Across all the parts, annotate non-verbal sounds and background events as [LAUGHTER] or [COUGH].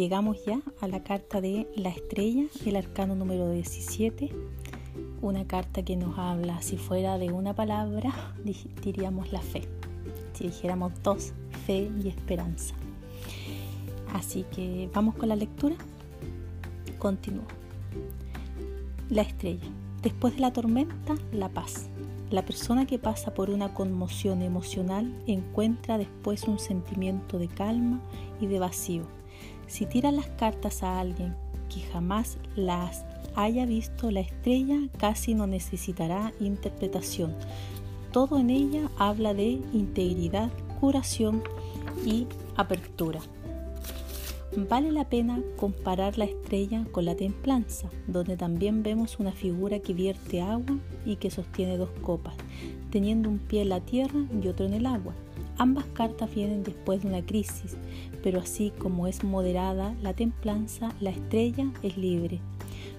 llegamos ya a la carta de la estrella, el arcano número 17, una carta que nos habla, si fuera de una palabra, [LAUGHS] diríamos la fe, si dijéramos dos, fe y esperanza. Así que vamos con la lectura. Continúo. La estrella. Después de la tormenta, la paz. La persona que pasa por una conmoción emocional encuentra después un sentimiento de calma y de vacío. Si tira las cartas a alguien que jamás las haya visto, la estrella casi no necesitará interpretación. Todo en ella habla de integridad, curación y apertura. Vale la pena comparar la estrella con la templanza, donde también vemos una figura que vierte agua y que sostiene dos copas, teniendo un pie en la tierra y otro en el agua. Ambas cartas vienen después de una crisis, pero así como es moderada la templanza, la estrella es libre.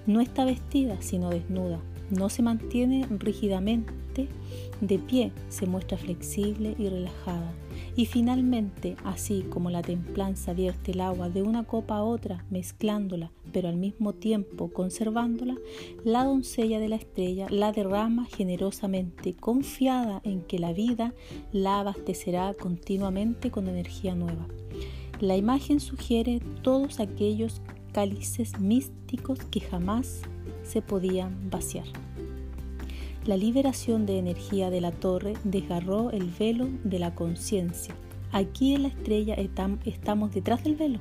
No está vestida, sino desnuda. No se mantiene rígidamente de pie, se muestra flexible y relajada. Y finalmente, así como la templanza vierte el agua de una copa a otra, mezclándola, pero al mismo tiempo conservándola, la doncella de la estrella la derrama generosamente, confiada en que la vida la abastecerá continuamente con energía nueva. La imagen sugiere todos aquellos cálices místicos que jamás se podían vaciar. La liberación de energía de la torre desgarró el velo de la conciencia. Aquí en la estrella estamos detrás del velo.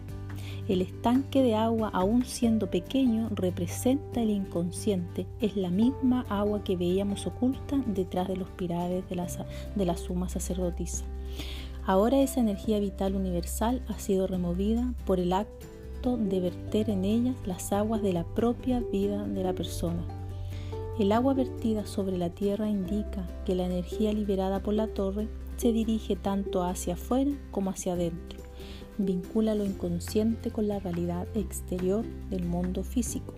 El estanque de agua, aun siendo pequeño, representa el inconsciente. Es la misma agua que veíamos oculta detrás de los pilares de la, de la suma sacerdotisa. Ahora esa energía vital universal ha sido removida por el acto de verter en ellas las aguas de la propia vida de la persona. El agua vertida sobre la tierra indica que la energía liberada por la torre se dirige tanto hacia afuera como hacia adentro. Vincula lo inconsciente con la realidad exterior del mundo físico.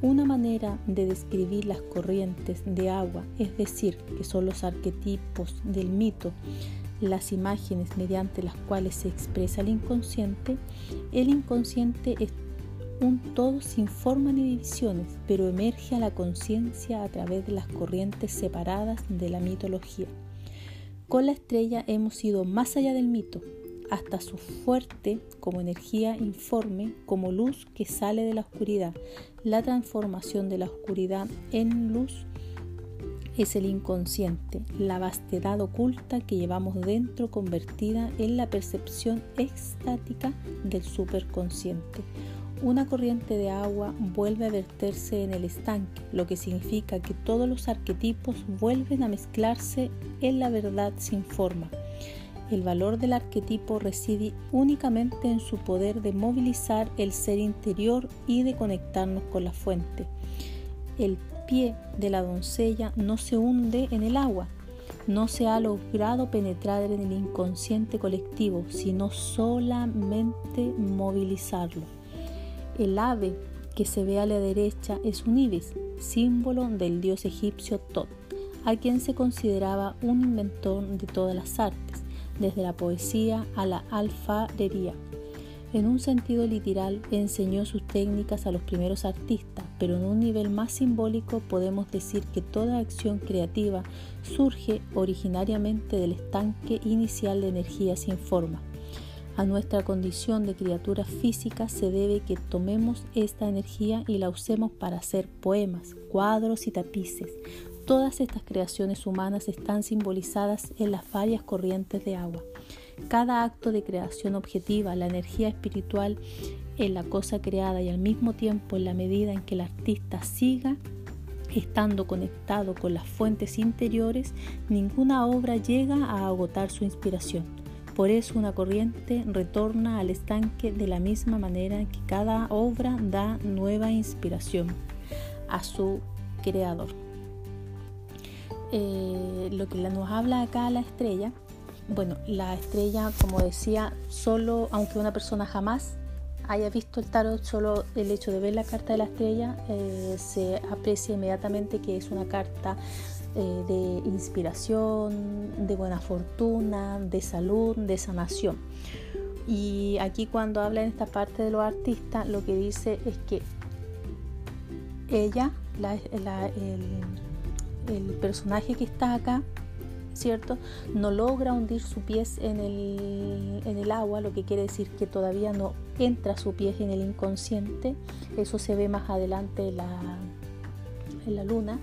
Una manera de describir las corrientes de agua, es decir, que son los arquetipos del mito, las imágenes mediante las cuales se expresa el inconsciente, el inconsciente es un todo sin forma ni divisiones, pero emerge a la conciencia a través de las corrientes separadas de la mitología. Con la estrella hemos ido más allá del mito, hasta su fuerte como energía informe, como luz que sale de la oscuridad. La transformación de la oscuridad en luz es el inconsciente, la vastedad oculta que llevamos dentro convertida en la percepción extática del superconsciente una corriente de agua vuelve a verterse en el estanque, lo que significa que todos los arquetipos vuelven a mezclarse en la verdad sin forma. El valor del arquetipo reside únicamente en su poder de movilizar el ser interior y de conectarnos con la fuente. El pie de la doncella no se hunde en el agua, no se ha logrado penetrar en el inconsciente colectivo, sino solamente movilizarlo. El ave que se ve a la derecha es un ibis, símbolo del dios egipcio Tot, a quien se consideraba un inventor de todas las artes, desde la poesía a la alfarería. En un sentido literal, enseñó sus técnicas a los primeros artistas, pero en un nivel más simbólico podemos decir que toda acción creativa surge originariamente del estanque inicial de energía sin forma a nuestra condición de criatura física se debe que tomemos esta energía y la usemos para hacer poemas, cuadros y tapices. Todas estas creaciones humanas están simbolizadas en las varias corrientes de agua. Cada acto de creación objetiva, la energía espiritual en la cosa creada y al mismo tiempo en la medida en que el artista siga estando conectado con las fuentes interiores, ninguna obra llega a agotar su inspiración. Por eso una corriente retorna al estanque de la misma manera que cada obra da nueva inspiración a su creador. Eh, lo que nos habla acá la estrella, bueno, la estrella, como decía, solo, aunque una persona jamás haya visto el tarot, solo el hecho de ver la carta de la estrella eh, se aprecia inmediatamente que es una carta eh, de inspiración, de buena fortuna, de salud, de sanación. Y aquí cuando habla en esta parte de los artistas, lo que dice es que ella, el, personaje que está acá, ¿cierto? No logra hundir su pies en el, en el, agua, lo que quiere decir que todavía no entra su pie en el inconsciente. Eso se ve más adelante en la, en la luna.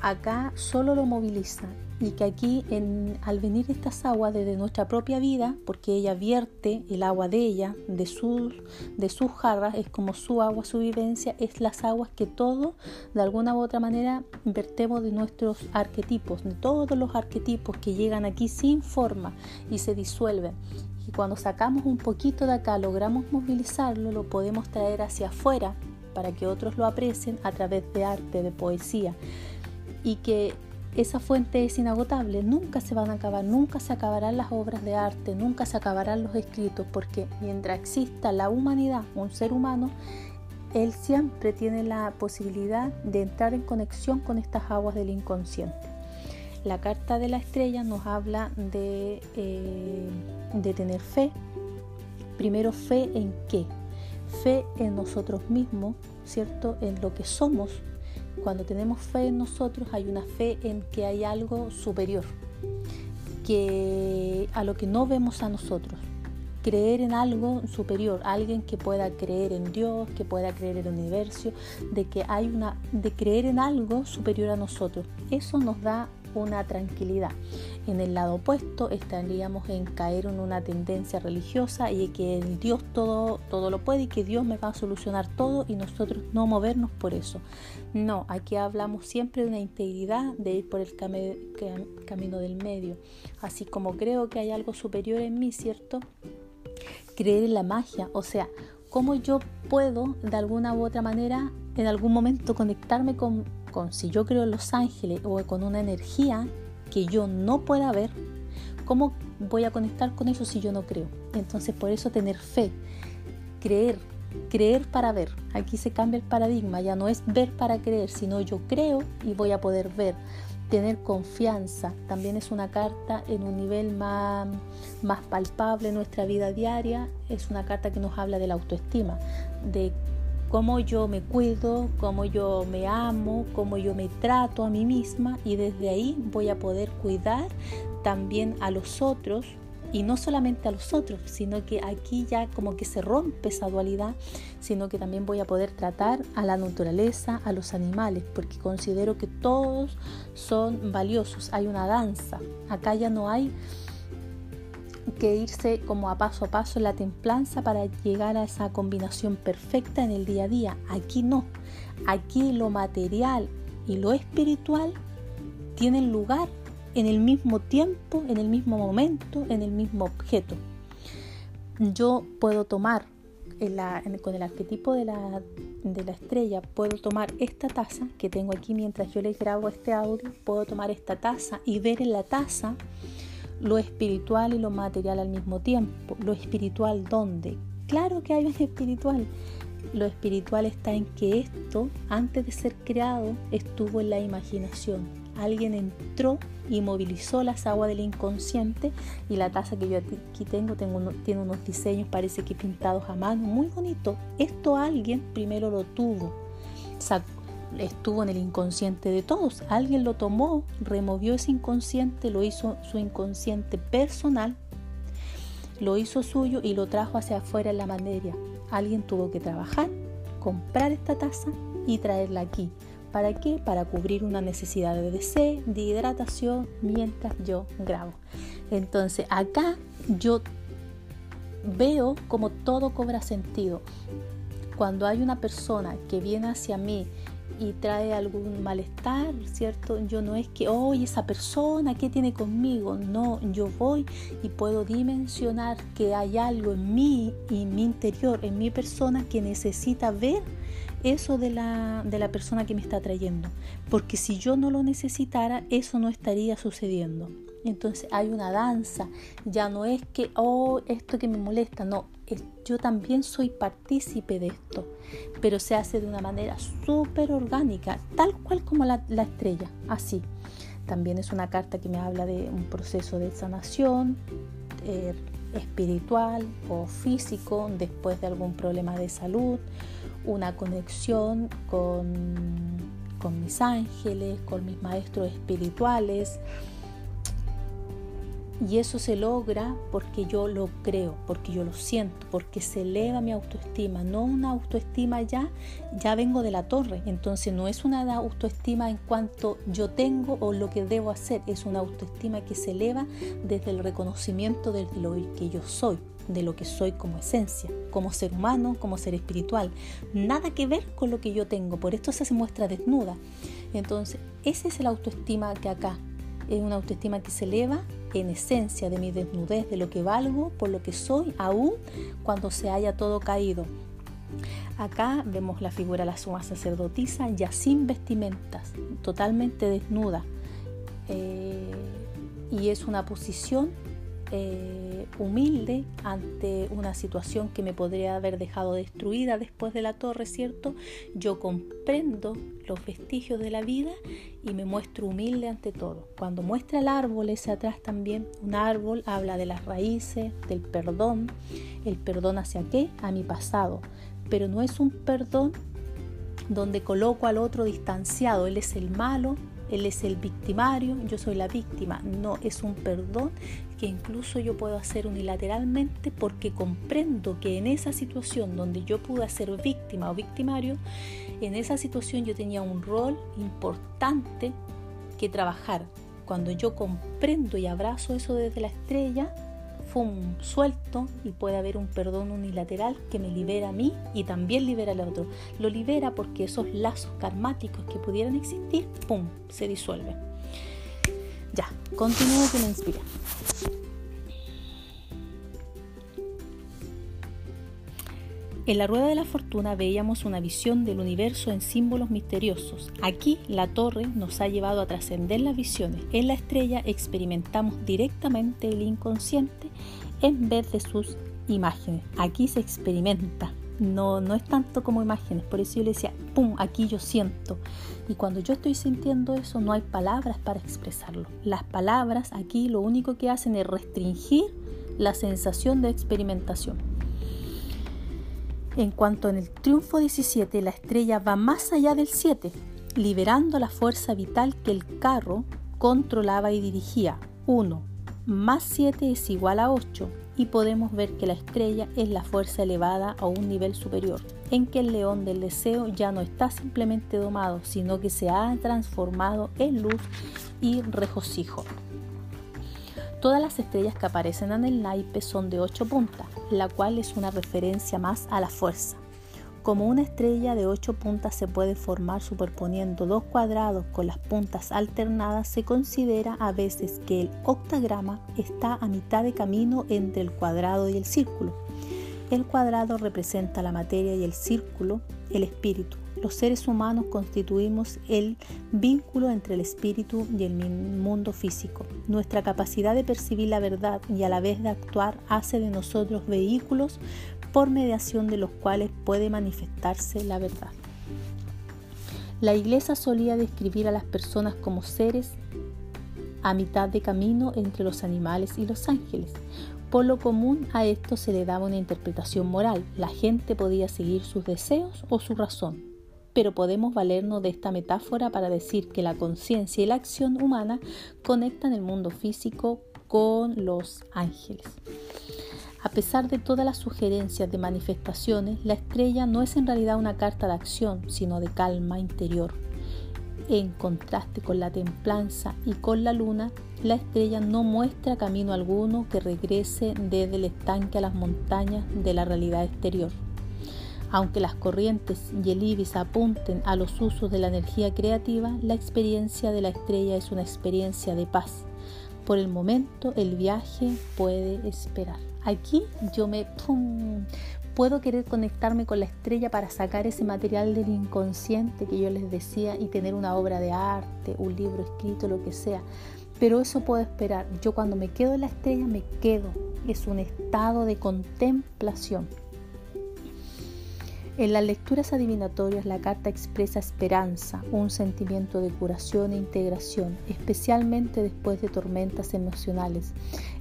Acá solo lo moviliza y que aquí en, al venir estas aguas desde nuestra propia vida, porque ella vierte el agua de ella, de sus, de sus jarras, es como su agua, su vivencia, es las aguas que todos, de alguna u otra manera, vertemos de nuestros arquetipos, de todos los arquetipos que llegan aquí sin forma y se disuelven. Y cuando sacamos un poquito de acá, logramos movilizarlo, lo podemos traer hacia afuera para que otros lo aprecien a través de arte, de poesía. Y que esa fuente es inagotable, nunca se van a acabar, nunca se acabarán las obras de arte, nunca se acabarán los escritos, porque mientras exista la humanidad, un ser humano, él siempre tiene la posibilidad de entrar en conexión con estas aguas del inconsciente. La carta de la estrella nos habla de, eh, de tener fe. Primero fe en qué? Fe en nosotros mismos, ¿cierto? En lo que somos, cuando tenemos fe en nosotros hay una fe en que hay algo superior, que a lo que no vemos a nosotros. Creer en algo superior, alguien que pueda creer en Dios, que pueda creer en el universo, de que hay una, de creer en algo superior a nosotros. Eso nos da una tranquilidad. En el lado opuesto estaríamos en caer en una tendencia religiosa y que Dios todo, todo lo puede y que Dios me va a solucionar todo y nosotros no movernos por eso. No, aquí hablamos siempre de una integridad, de ir por el camino del medio. Así como creo que hay algo superior en mí, ¿cierto? Creer en la magia, o sea, cómo yo puedo de alguna u otra manera en algún momento conectarme con si yo creo en los ángeles o con una energía que yo no pueda ver, ¿cómo voy a conectar con eso si yo no creo? Entonces por eso tener fe, creer, creer para ver. Aquí se cambia el paradigma, ya no es ver para creer, sino yo creo y voy a poder ver. Tener confianza también es una carta en un nivel más, más palpable en nuestra vida diaria. Es una carta que nos habla de la autoestima, de cómo yo me cuido, cómo yo me amo, cómo yo me trato a mí misma y desde ahí voy a poder cuidar también a los otros y no solamente a los otros, sino que aquí ya como que se rompe esa dualidad, sino que también voy a poder tratar a la naturaleza, a los animales, porque considero que todos son valiosos, hay una danza, acá ya no hay que irse como a paso a paso la templanza para llegar a esa combinación perfecta en el día a día. Aquí no. Aquí lo material y lo espiritual tienen lugar en el mismo tiempo, en el mismo momento, en el mismo objeto. Yo puedo tomar con el arquetipo de la, de la estrella, puedo tomar esta taza que tengo aquí mientras yo les grabo este audio, puedo tomar esta taza y ver en la taza lo espiritual y lo material al mismo tiempo. Lo espiritual, ¿dónde? Claro que hay un espiritual. Lo espiritual está en que esto, antes de ser creado, estuvo en la imaginación. Alguien entró y movilizó las aguas del inconsciente y la taza que yo aquí tengo, tengo tiene unos diseños, parece que pintados a mano, muy bonito. Esto alguien primero lo tuvo, sacó estuvo en el inconsciente de todos. Alguien lo tomó, removió ese inconsciente, lo hizo su inconsciente personal, lo hizo suyo y lo trajo hacia afuera en la materia. Alguien tuvo que trabajar, comprar esta taza y traerla aquí. ¿Para qué? Para cubrir una necesidad de deseo, de hidratación mientras yo grabo. Entonces acá yo veo como todo cobra sentido. Cuando hay una persona que viene hacia mí y trae algún malestar, ¿cierto? Yo no es que, hoy esa persona, ¿qué tiene conmigo? No, yo voy y puedo dimensionar que hay algo en mí y en mi interior, en mi persona, que necesita ver eso de la, de la persona que me está trayendo. Porque si yo no lo necesitara, eso no estaría sucediendo. Entonces hay una danza, ya no es que, oh, esto que me molesta, no, yo también soy partícipe de esto, pero se hace de una manera súper orgánica, tal cual como la, estrella, así. También es una carta que me habla de un proceso de sanación, eh, espiritual o físico después de algún problema de salud, una conexión con, con mis ángeles, con mis maestros espirituales, y eso se logra porque yo lo creo, porque yo lo siento, porque se eleva mi autoestima, no una autoestima ya, ya vengo de la torre, entonces no es una autoestima en cuanto yo tengo o lo que debo hacer, es una autoestima que se eleva desde el reconocimiento de lo que yo soy, de lo que soy como esencia, como ser humano, como ser espiritual. Nada que ver con lo que yo tengo, por esto se muestra desnuda. Entonces, esa es la autoestima que acá. Es una autoestima que se eleva en esencia de mi desnudez, de lo que valgo, por lo que soy, aún cuando se haya todo caído. Acá vemos la figura de la suma sacerdotisa ya sin vestimentas, totalmente desnuda. Eh, y es una posición eh, humilde ante una situación que me podría haber dejado destruida después de la torre, ¿cierto? Yo comprendo los vestigios de la vida y me muestro humilde ante todo. Cuando muestra el árbol ese atrás también, un árbol habla de las raíces, del perdón. ¿El perdón hacia qué? A mi pasado. Pero no es un perdón donde coloco al otro distanciado, él es el malo, él es el victimario, yo soy la víctima. No, es un perdón que incluso yo puedo hacer unilateralmente porque comprendo que en esa situación donde yo pude ser víctima o victimario, en esa situación yo tenía un rol importante que trabajar. Cuando yo comprendo y abrazo eso desde la estrella, un suelto y puede haber un perdón unilateral que me libera a mí y también libera al otro. Lo libera porque esos lazos karmáticos que pudieran existir, ¡pum!, se disuelven. Ya, continúo que me inspira. En la rueda de la fortuna veíamos una visión del universo en símbolos misteriosos. Aquí la torre nos ha llevado a trascender las visiones. En la estrella experimentamos directamente el inconsciente en vez de sus imágenes. Aquí se experimenta. No, no es tanto como imágenes, por eso yo le decía, ¡pum! Aquí yo siento. Y cuando yo estoy sintiendo eso, no hay palabras para expresarlo. Las palabras aquí lo único que hacen es restringir la sensación de experimentación. En cuanto en el triunfo 17, la estrella va más allá del 7, liberando la fuerza vital que el carro controlaba y dirigía. 1 más 7 es igual a 8 y podemos ver que la estrella es la fuerza elevada a un nivel superior, en que el león del deseo ya no está simplemente domado, sino que se ha transformado en luz y regocijo. Todas las estrellas que aparecen en el naipe son de 8 puntas, la cual es una referencia más a la fuerza. Como una estrella de 8 puntas se puede formar superponiendo dos cuadrados con las puntas alternadas, se considera a veces que el octagrama está a mitad de camino entre el cuadrado y el círculo. El cuadrado representa la materia y el círculo el espíritu. Los seres humanos constituimos el vínculo entre el espíritu y el mundo físico. Nuestra capacidad de percibir la verdad y a la vez de actuar hace de nosotros vehículos por mediación de los cuales puede manifestarse la verdad. La iglesia solía describir a las personas como seres a mitad de camino entre los animales y los ángeles. Por lo común a esto se le daba una interpretación moral. La gente podía seguir sus deseos o su razón. Pero podemos valernos de esta metáfora para decir que la conciencia y la acción humana conectan el mundo físico con los ángeles. A pesar de todas las sugerencias de manifestaciones, la estrella no es en realidad una carta de acción, sino de calma interior. En contraste con la templanza y con la luna, la estrella no muestra camino alguno que regrese desde el estanque a las montañas de la realidad exterior. Aunque las corrientes y el ibis apunten a los usos de la energía creativa, la experiencia de la estrella es una experiencia de paz. Por el momento el viaje puede esperar. Aquí yo me puedo querer conectarme con la estrella para sacar ese material del inconsciente que yo les decía y tener una obra de arte, un libro escrito, lo que sea. Pero eso puedo esperar. Yo cuando me quedo en la estrella me quedo. Es un estado de contemplación. En las lecturas adivinatorias la carta expresa esperanza, un sentimiento de curación e integración, especialmente después de tormentas emocionales.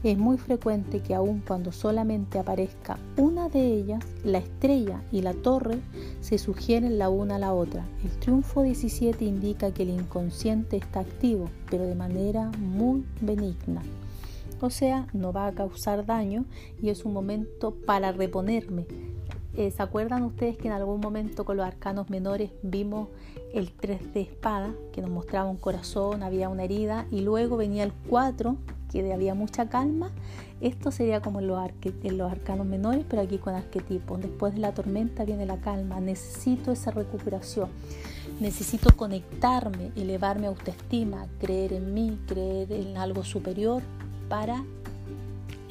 Es muy frecuente que aun cuando solamente aparezca una de ellas, la estrella y la torre se sugieren la una a la otra. El triunfo 17 indica que el inconsciente está activo, pero de manera muy benigna. O sea, no va a causar daño y es un momento para reponerme eh, ¿Se acuerdan ustedes que en algún momento con los arcanos menores vimos el 3 de espada, que nos mostraba un corazón, había una herida, y luego venía el 4, que había mucha calma? Esto sería como en los, los arcanos menores, pero aquí con arquetipos. Después de la tormenta viene la calma. Necesito esa recuperación. Necesito conectarme, elevar mi autoestima, creer en mí, creer en algo superior para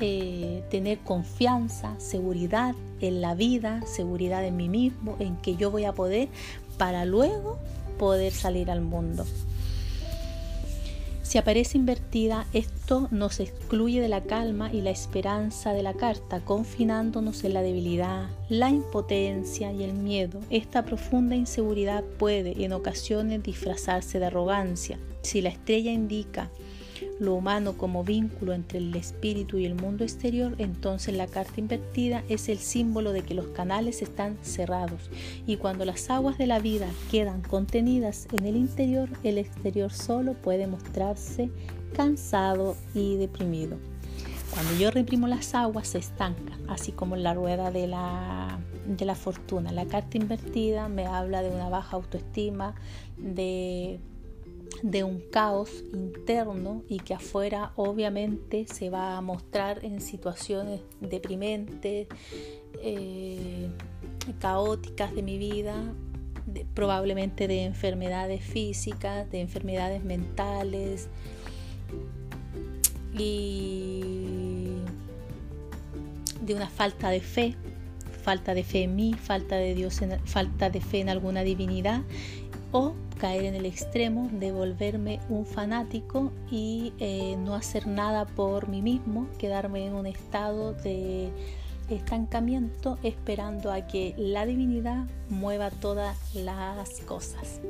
eh, tener confianza, seguridad en la vida, seguridad en mí mismo, en que yo voy a poder para luego poder salir al mundo. Si aparece invertida, esto nos excluye de la calma y la esperanza de la carta, confinándonos en la debilidad, la impotencia y el miedo. Esta profunda inseguridad puede en ocasiones disfrazarse de arrogancia. Si la estrella indica lo humano como vínculo entre el espíritu y el mundo exterior, entonces la carta invertida es el símbolo de que los canales están cerrados y cuando las aguas de la vida quedan contenidas en el interior, el exterior solo puede mostrarse cansado y deprimido. Cuando yo reprimo las aguas se estanca, así como la rueda de la, de la fortuna. La carta invertida me habla de una baja autoestima, de de un caos interno y que afuera obviamente se va a mostrar en situaciones deprimentes, eh, caóticas de mi vida, probablemente de enfermedades físicas, de enfermedades mentales. Y de una falta de fe, falta de fe en mí, falta de Dios, falta de fe en alguna divinidad o caer en el extremo de volverme un fanático y eh, no hacer nada por mí mismo, quedarme en un estado de estancamiento esperando a que la divinidad mueva todas las cosas.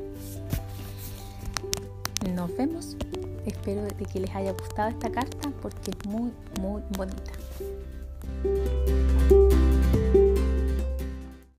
Nos vemos. Espero que les haya gustado esta carta porque es muy, muy bonita.